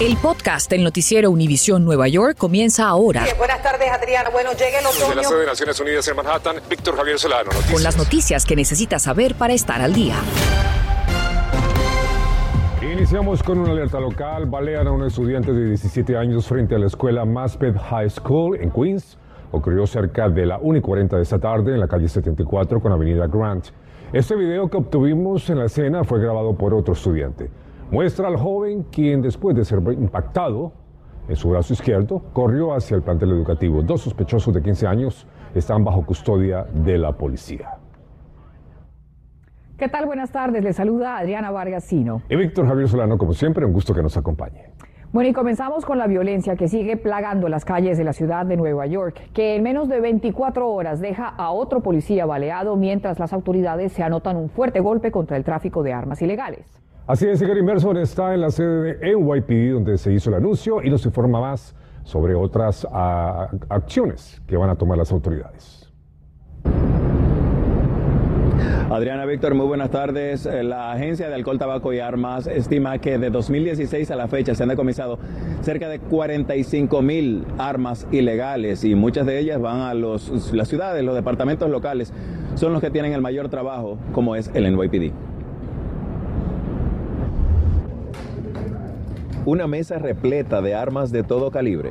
El podcast del noticiero Univisión Nueva York comienza ahora. buenas tardes, Adriana. Bueno, llega el otoño. Desde la sede de Naciones Unidas en Manhattan, Víctor Javier Solano. Noticias. Con las noticias que necesitas saber para estar al día. Iniciamos con una alerta local. Balean a un estudiante de 17 años frente a la escuela Maspeth High School en Queens. Ocurrió cerca de la 1 y 40 de esta tarde en la calle 74 con Avenida Grant. Este video que obtuvimos en la escena fue grabado por otro estudiante. Muestra al joven quien después de ser impactado en su brazo izquierdo corrió hacia el plantel educativo. Dos sospechosos de 15 años están bajo custodia de la policía. ¿Qué tal? Buenas tardes. Le saluda Adriana Vargasino. Y Víctor Javier Solano, como siempre, un gusto que nos acompañe. Bueno, y comenzamos con la violencia que sigue plagando las calles de la ciudad de Nueva York, que en menos de 24 horas deja a otro policía baleado mientras las autoridades se anotan un fuerte golpe contra el tráfico de armas ilegales. Así es, Gary Merson está en la sede de NYPD donde se hizo el anuncio y nos informa más sobre otras ah, acciones que van a tomar las autoridades. Adriana Víctor, muy buenas tardes. Eh, la Agencia de Alcohol, Tabaco y Armas estima que de 2016 a la fecha se han decomisado cerca de 45 mil armas ilegales y muchas de ellas van a los, las ciudades, los departamentos locales, son los que tienen el mayor trabajo, como es el NYPD. Una mesa repleta de armas de todo calibre.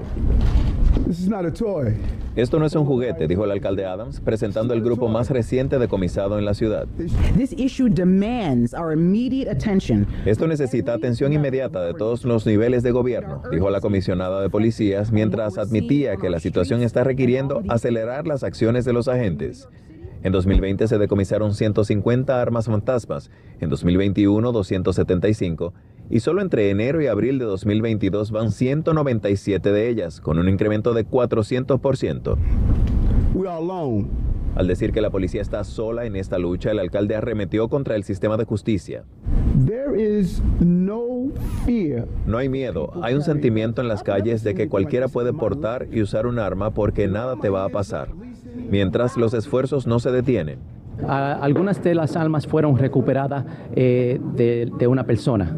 Esto no es un juguete, dijo el alcalde Adams, presentando el grupo más reciente decomisado en la ciudad. Esto necesita atención inmediata de todos los niveles de gobierno, dijo la comisionada de policías, mientras admitía que la situación está requiriendo acelerar las acciones de los agentes. En 2020 se decomisaron 150 armas fantasmas, en 2021 275 y solo entre enero y abril de 2022 van 197 de ellas, con un incremento de 400%. Al decir que la policía está sola en esta lucha, el alcalde arremetió contra el sistema de justicia. No hay miedo, hay un sentimiento en las calles de que cualquiera puede portar y usar un arma porque nada te va a pasar, mientras los esfuerzos no se detienen. algunas de las armas fueron recuperadas eh, de una persona.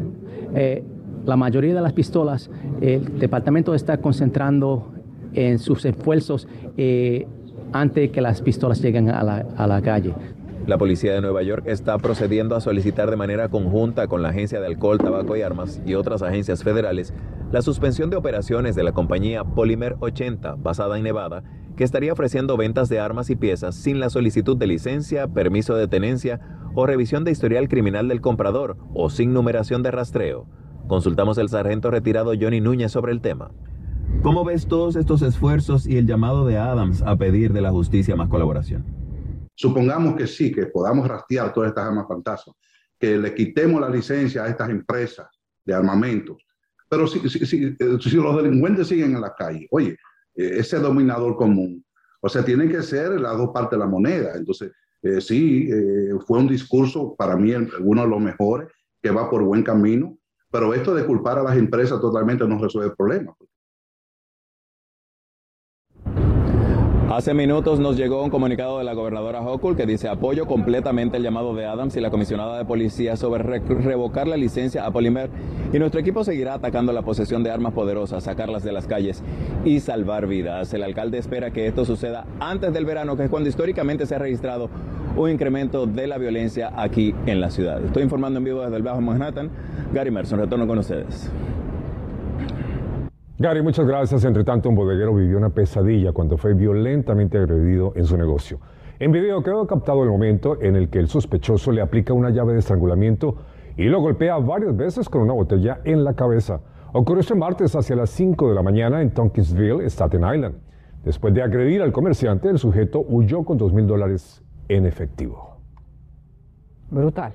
Eh, la mayoría de las pistolas, el departamento está concentrando en sus esfuerzos eh, antes que las pistolas lleguen a la, a la calle. La policía de Nueva York está procediendo a solicitar de manera conjunta con la Agencia de Alcohol, Tabaco y Armas y otras agencias federales la suspensión de operaciones de la compañía Polymer 80, basada en Nevada, que estaría ofreciendo ventas de armas y piezas sin la solicitud de licencia, permiso de tenencia o revisión de historial criminal del comprador o sin numeración de rastreo. Consultamos al sargento retirado Johnny Núñez sobre el tema. ¿Cómo ves todos estos esfuerzos y el llamado de Adams a pedir de la justicia más colaboración? Supongamos que sí, que podamos rastrear todas estas armas fantasmas, que le quitemos la licencia a estas empresas de armamentos. Pero si, si, eh, los delincuentes siguen en la calle, oye, eh, ese dominador común, o sea, tiene que ser las dos partes de la moneda. Entonces, eh, sí, eh, fue un discurso para mí uno de los mejores, que va por buen camino, pero esto de culpar a las empresas totalmente no resuelve el problema. Hace minutos nos llegó un comunicado de la gobernadora Hochul que dice apoyo completamente el llamado de Adams y la comisionada de policía sobre revocar la licencia a Polimer y nuestro equipo seguirá atacando la posesión de armas poderosas, sacarlas de las calles y salvar vidas. El alcalde espera que esto suceda antes del verano, que es cuando históricamente se ha registrado un incremento de la violencia aquí en la ciudad. Estoy informando en vivo desde el Bajo Manhattan. Gary Merson, retorno con ustedes. Gary, muchas gracias. Entre tanto, un bodeguero vivió una pesadilla cuando fue violentamente agredido en su negocio. En video quedó captado el momento en el que el sospechoso le aplica una llave de estrangulamiento y lo golpea varias veces con una botella en la cabeza. Ocurrió este martes hacia las 5 de la mañana en Tompkinsville, Staten Island. Después de agredir al comerciante, el sujeto huyó con dos mil dólares en efectivo. Brutal.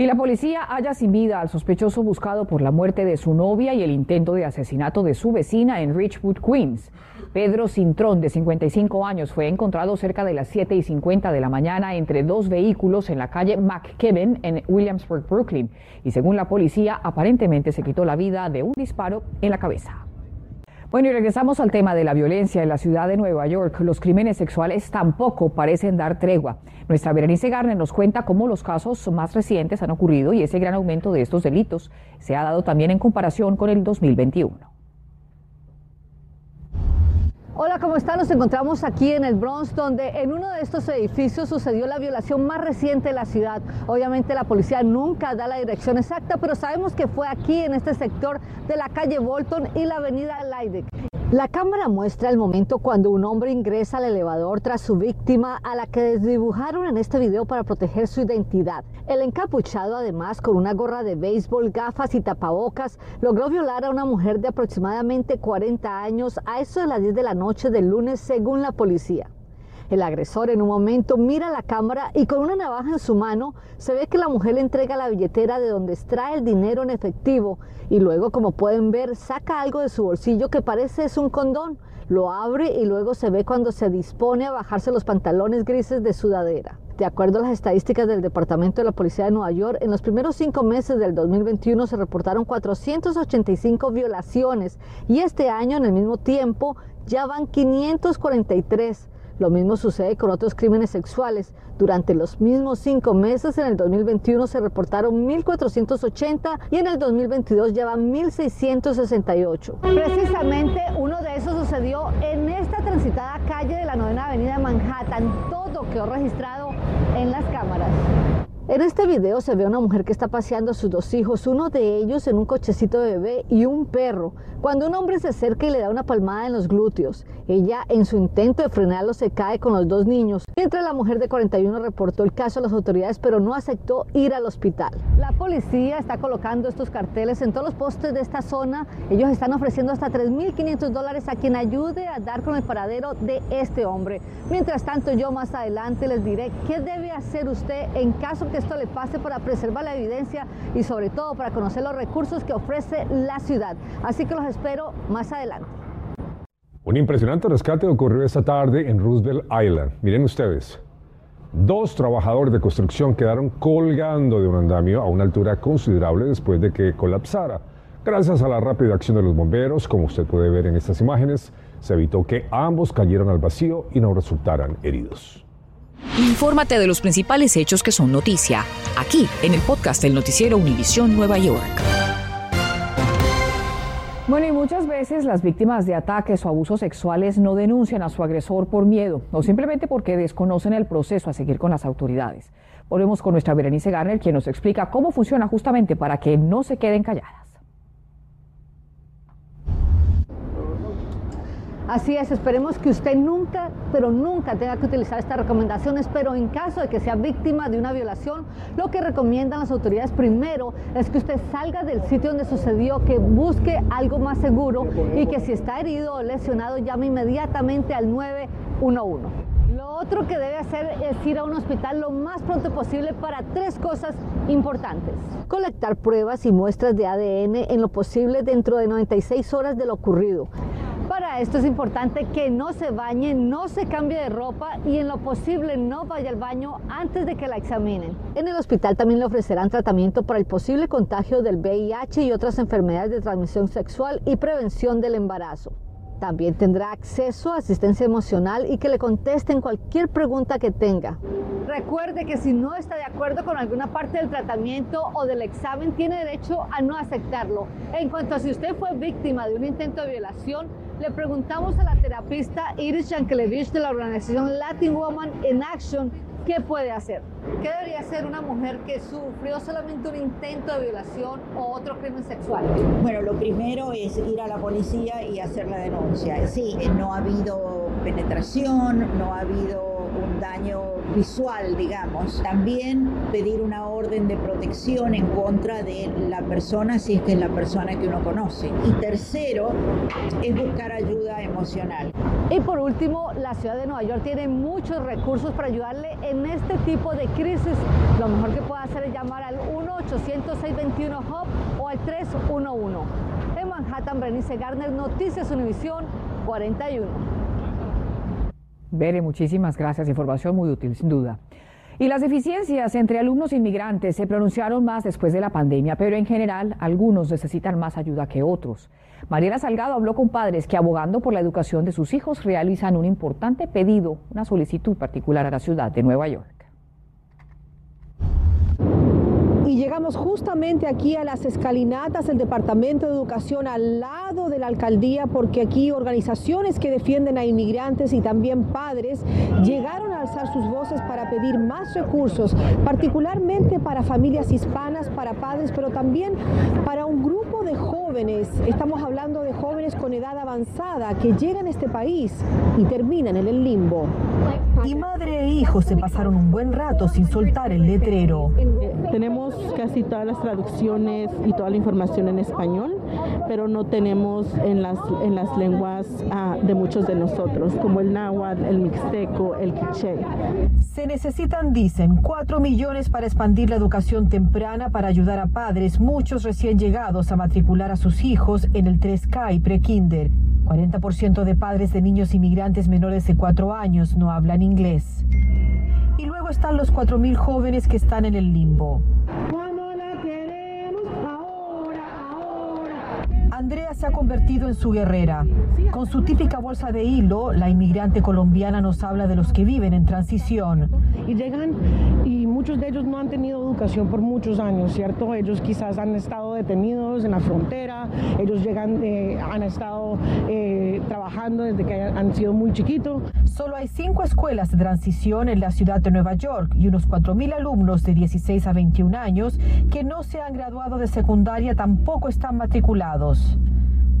Y la policía halla sin vida al sospechoso buscado por la muerte de su novia y el intento de asesinato de su vecina en Richwood, Queens. Pedro Cintrón, de 55 años, fue encontrado cerca de las 7 y 50 de la mañana entre dos vehículos en la calle McKibben en Williamsburg, Brooklyn. Y según la policía, aparentemente se quitó la vida de un disparo en la cabeza. Bueno, y regresamos al tema de la violencia en la ciudad de Nueva York. Los crímenes sexuales tampoco parecen dar tregua. Nuestra Berenice Garner nos cuenta cómo los casos más recientes han ocurrido y ese gran aumento de estos delitos se ha dado también en comparación con el 2021. Hola, ¿cómo están? Nos encontramos aquí en el Bronx, donde en uno de estos edificios sucedió la violación más reciente de la ciudad. Obviamente la policía nunca da la dirección exacta, pero sabemos que fue aquí en este sector de la calle Bolton y la avenida Leiden. La cámara muestra el momento cuando un hombre ingresa al elevador tras su víctima, a la que desdibujaron en este video para proteger su identidad. El encapuchado, además, con una gorra de béisbol, gafas y tapabocas, logró violar a una mujer de aproximadamente 40 años a eso de las 10 de la noche del lunes, según la policía. El agresor en un momento mira la cámara y con una navaja en su mano se ve que la mujer le entrega la billetera de donde extrae el dinero en efectivo y luego, como pueden ver, saca algo de su bolsillo que parece es un condón. Lo abre y luego se ve cuando se dispone a bajarse los pantalones grises de sudadera. De acuerdo a las estadísticas del Departamento de la Policía de Nueva York, en los primeros cinco meses del 2021 se reportaron 485 violaciones y este año, en el mismo tiempo, ya van 543. Lo mismo sucede con otros crímenes sexuales. Durante los mismos cinco meses, en el 2021 se reportaron 1.480 y en el 2022 ya van 1.668. Precisamente uno de esos sucedió en esta transitada calle de la novena avenida de Manhattan. Todo quedó registrado en las cámaras. En este video se ve a una mujer que está paseando a sus dos hijos, uno de ellos en un cochecito de bebé y un perro, cuando un hombre se acerca y le da una palmada en los glúteos. Ella, en su intento de frenarlo, se cae con los dos niños, mientras la mujer de 41 reportó el caso a las autoridades, pero no aceptó ir al hospital. La policía está colocando estos carteles en todos los postes de esta zona. Ellos están ofreciendo hasta 3.500 dólares a quien ayude a dar con el paradero de este hombre. Mientras tanto, yo más adelante les diré qué debe hacer usted en caso que esto le pase para preservar la evidencia y sobre todo para conocer los recursos que ofrece la ciudad. Así que los espero más adelante. Un impresionante rescate ocurrió esta tarde en Roosevelt Island. Miren ustedes. Dos trabajadores de construcción quedaron colgando de un andamio a una altura considerable después de que colapsara. Gracias a la rápida acción de los bomberos, como usted puede ver en estas imágenes, se evitó que ambos cayeran al vacío y no resultaran heridos. Infórmate de los principales hechos que son noticia, aquí en el podcast del noticiero Univisión Nueva York. Bueno, y muchas veces las víctimas de ataques o abusos sexuales no denuncian a su agresor por miedo o simplemente porque desconocen el proceso a seguir con las autoridades. Volvemos con nuestra Berenice Garner, quien nos explica cómo funciona justamente para que no se queden calladas. Así es, esperemos que usted nunca, pero nunca tenga que utilizar estas recomendaciones, pero en caso de que sea víctima de una violación, lo que recomiendan las autoridades primero es que usted salga del sitio donde sucedió, que busque algo más seguro y que si está herido o lesionado llame inmediatamente al 911. Lo otro que debe hacer es ir a un hospital lo más pronto posible para tres cosas importantes. Colectar pruebas y muestras de ADN en lo posible dentro de 96 horas de lo ocurrido. Esto es importante que no se bañe, no se cambie de ropa y en lo posible no vaya al baño antes de que la examinen. En el hospital también le ofrecerán tratamiento para el posible contagio del VIH y otras enfermedades de transmisión sexual y prevención del embarazo. También tendrá acceso a asistencia emocional y que le contesten cualquier pregunta que tenga. Recuerde que si no está de acuerdo con alguna parte del tratamiento o del examen, tiene derecho a no aceptarlo. En cuanto a si usted fue víctima de un intento de violación, le preguntamos a la terapista Iris Yankelevich de la organización Latin Woman in Action qué puede hacer. ¿Qué debería hacer una mujer que sufrió solamente un intento de violación o otro crimen sexual? Bueno, lo primero es ir a la policía y hacer la denuncia. Sí, no ha habido penetración, no ha habido un daño visual, digamos. También pedir una orden de protección en contra de la persona si es que es la persona que uno conoce. Y tercero, es buscar ayuda emocional. Y por último, la ciudad de Nueva York tiene muchos recursos para ayudarle en este tipo de crisis. Lo mejor que puede hacer es llamar al 1-800-621-HOP o al 311. En Manhattan, Bernice Garner, Noticias Univisión 41. Bere, muchísimas gracias. Información muy útil, sin duda. Y las deficiencias entre alumnos inmigrantes se pronunciaron más después de la pandemia, pero en general algunos necesitan más ayuda que otros. Mariela Salgado habló con padres que abogando por la educación de sus hijos realizan un importante pedido, una solicitud particular a la ciudad de Nueva York. Justamente aquí a las escalinatas del Departamento de Educación al lado de la alcaldía porque aquí organizaciones que defienden a inmigrantes y también padres llegaron a alzar sus voces para pedir más recursos, particularmente para familias hispanas, para padres, pero también para un grupo de jóvenes. Estamos hablando de jóvenes con edad avanzada que llegan a este país y terminan en el limbo. Y madre e hijo se pasaron un buen rato sin soltar el letrero. Tenemos casi todas las traducciones y toda la información en español, pero no tenemos en las, en las lenguas ah, de muchos de nosotros, como el náhuatl, el mixteco, el quiché. Se necesitan, dicen, cuatro millones para expandir la educación temprana para ayudar a padres, muchos recién llegados, a matricular a sus hijos en el 3K y pre-kinder. 40% de padres de niños inmigrantes menores de 4 años no hablan inglés. Y luego están los 4.000 jóvenes que están en el limbo. Andrea se ha convertido en su guerrera. Con su típica bolsa de hilo, la inmigrante colombiana nos habla de los que viven en transición. Y llegan y muchos de ellos no han tenido educación por muchos años, ¿cierto? Ellos quizás han estado detenidos en la frontera, ellos llegan, eh, han estado eh, trabajando desde que han sido muy chiquitos. Solo hay cinco escuelas de transición en la ciudad de Nueva York y unos 4.000 alumnos de 16 a 21 años que no se han graduado de secundaria tampoco están matriculados.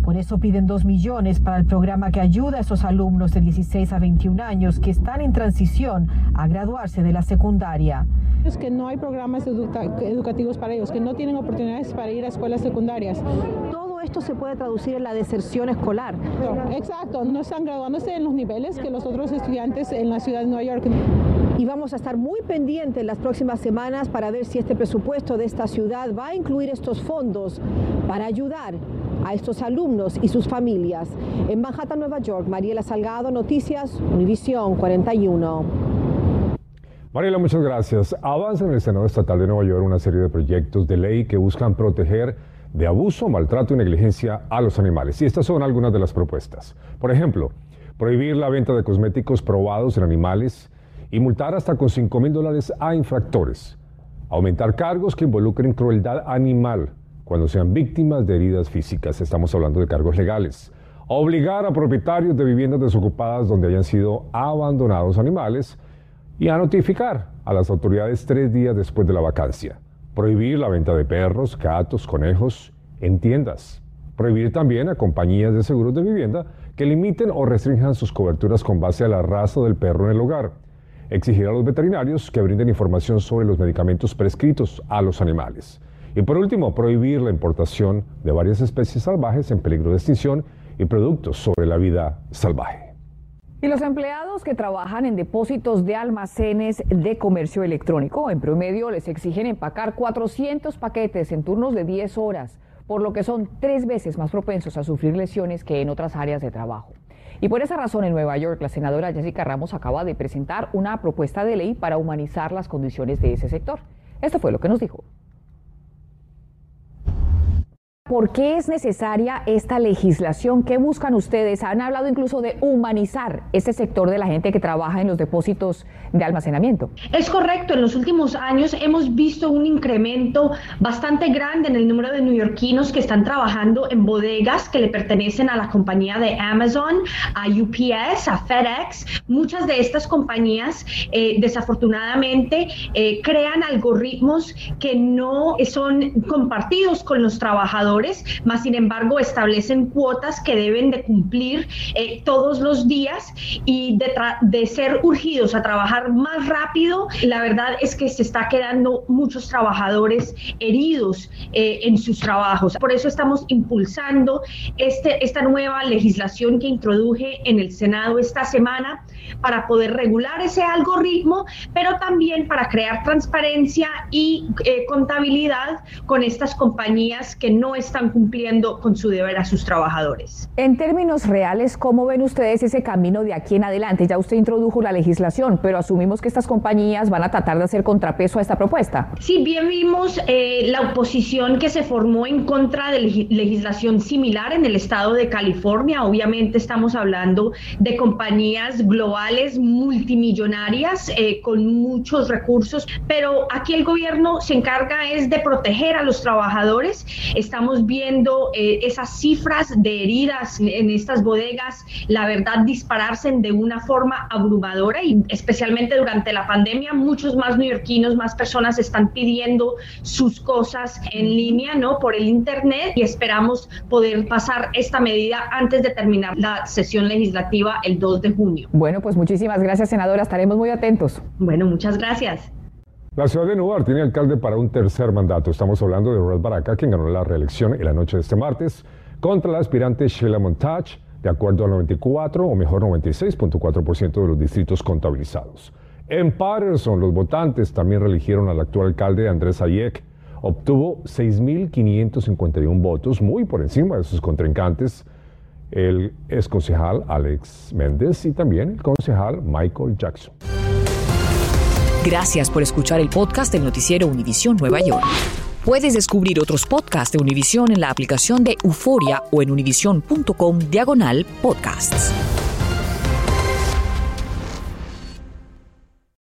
Por eso piden 2 millones para el programa que ayuda a esos alumnos de 16 a 21 años que están en transición a graduarse de la secundaria. Es que no hay programas educativos para ellos, que no tienen oportunidades para ir a escuelas secundarias. Todo esto se puede traducir en la deserción escolar. exacto, no están graduándose en los niveles que los otros estudiantes en la ciudad de Nueva York. Y vamos a estar muy pendientes las próximas semanas para ver si este presupuesto de esta ciudad va a incluir estos fondos para ayudar a estos alumnos y sus familias. En Manhattan, Nueva York, Mariela Salgado, Noticias, Univisión 41. Mariela, muchas gracias. Avanza en el Senado Estatal de Nueva York una serie de proyectos de ley que buscan proteger de abuso, maltrato y negligencia a los animales. Y estas son algunas de las propuestas. Por ejemplo, prohibir la venta de cosméticos probados en animales y multar hasta con 5 mil dólares a infractores. Aumentar cargos que involucren crueldad animal cuando sean víctimas de heridas físicas. Estamos hablando de cargos legales. Obligar a propietarios de viviendas desocupadas donde hayan sido abandonados animales y a notificar a las autoridades tres días después de la vacancia. Prohibir la venta de perros, gatos, conejos en tiendas. Prohibir también a compañías de seguros de vivienda que limiten o restrinjan sus coberturas con base a la raza del perro en el hogar. Exigir a los veterinarios que brinden información sobre los medicamentos prescritos a los animales. Y por último, prohibir la importación de varias especies salvajes en peligro de extinción y productos sobre la vida salvaje. Y los empleados que trabajan en depósitos de almacenes de comercio electrónico, en promedio les exigen empacar 400 paquetes en turnos de 10 horas, por lo que son tres veces más propensos a sufrir lesiones que en otras áreas de trabajo. Y por esa razón en Nueva York la senadora Jessica Ramos acaba de presentar una propuesta de ley para humanizar las condiciones de ese sector. Esto fue lo que nos dijo. ¿Por qué es necesaria esta legislación? ¿Qué buscan ustedes? Han hablado incluso de humanizar ese sector de la gente que trabaja en los depósitos de almacenamiento. Es correcto, en los últimos años hemos visto un incremento bastante grande en el número de neoyorquinos que están trabajando en bodegas que le pertenecen a la compañía de Amazon, a UPS, a FedEx. Muchas de estas compañías eh, desafortunadamente eh, crean algoritmos que no son compartidos con los trabajadores más sin embargo establecen cuotas que deben de cumplir eh, todos los días y de, ser urgidos a trabajar más rápido, la verdad es que se está quedando muchos trabajadores heridos eh, en sus trabajos. Por eso estamos impulsando este, esta nueva legislación que introduje en el Senado esta semana para poder regular ese algoritmo, pero también para crear transparencia y eh, contabilidad con estas compañías que no están cumpliendo con su deber a sus trabajadores. En términos reales, ¿cómo ven ustedes ese camino de aquí en adelante? Ya usted introdujo la legislación, pero asumimos que estas compañías van a tratar de hacer contrapeso a esta propuesta. Sí, bien vimos eh, la oposición que se formó en contra de legislación similar en el estado de California. Obviamente estamos hablando de compañías globales multimillonarias eh, con muchos recursos, pero aquí el gobierno se encarga es de proteger a los trabajadores. Estamos viendo eh, esas cifras de heridas en estas bodegas, la verdad, dispararse de una forma abrumadora y especialmente durante la pandemia, muchos más neoyorquinos, más personas están pidiendo sus cosas en línea, ¿no? Por el Internet y esperamos poder pasar esta medida antes de terminar la sesión legislativa el 2 de junio. Bueno, pues muchísimas gracias, senadora. Estaremos muy atentos. Bueno, muchas gracias. La ciudad de Newark tiene alcalde para un tercer mandato. Estamos hablando de Rod Baraka, quien ganó la reelección en la noche de este martes contra la aspirante Sheila Montage, de acuerdo al 94 o mejor 96.4% de los distritos contabilizados. En Patterson, los votantes también reeligieron al actual alcalde Andrés Hayek. Obtuvo 6.551 votos, muy por encima de sus contrincantes, el ex concejal Alex Méndez y también el concejal Michael Jackson. Gracias por escuchar el podcast del noticiero Univisión Nueva York. Puedes descubrir otros podcasts de Univisión en la aplicación de Euforia o en univision.com diagonal podcasts.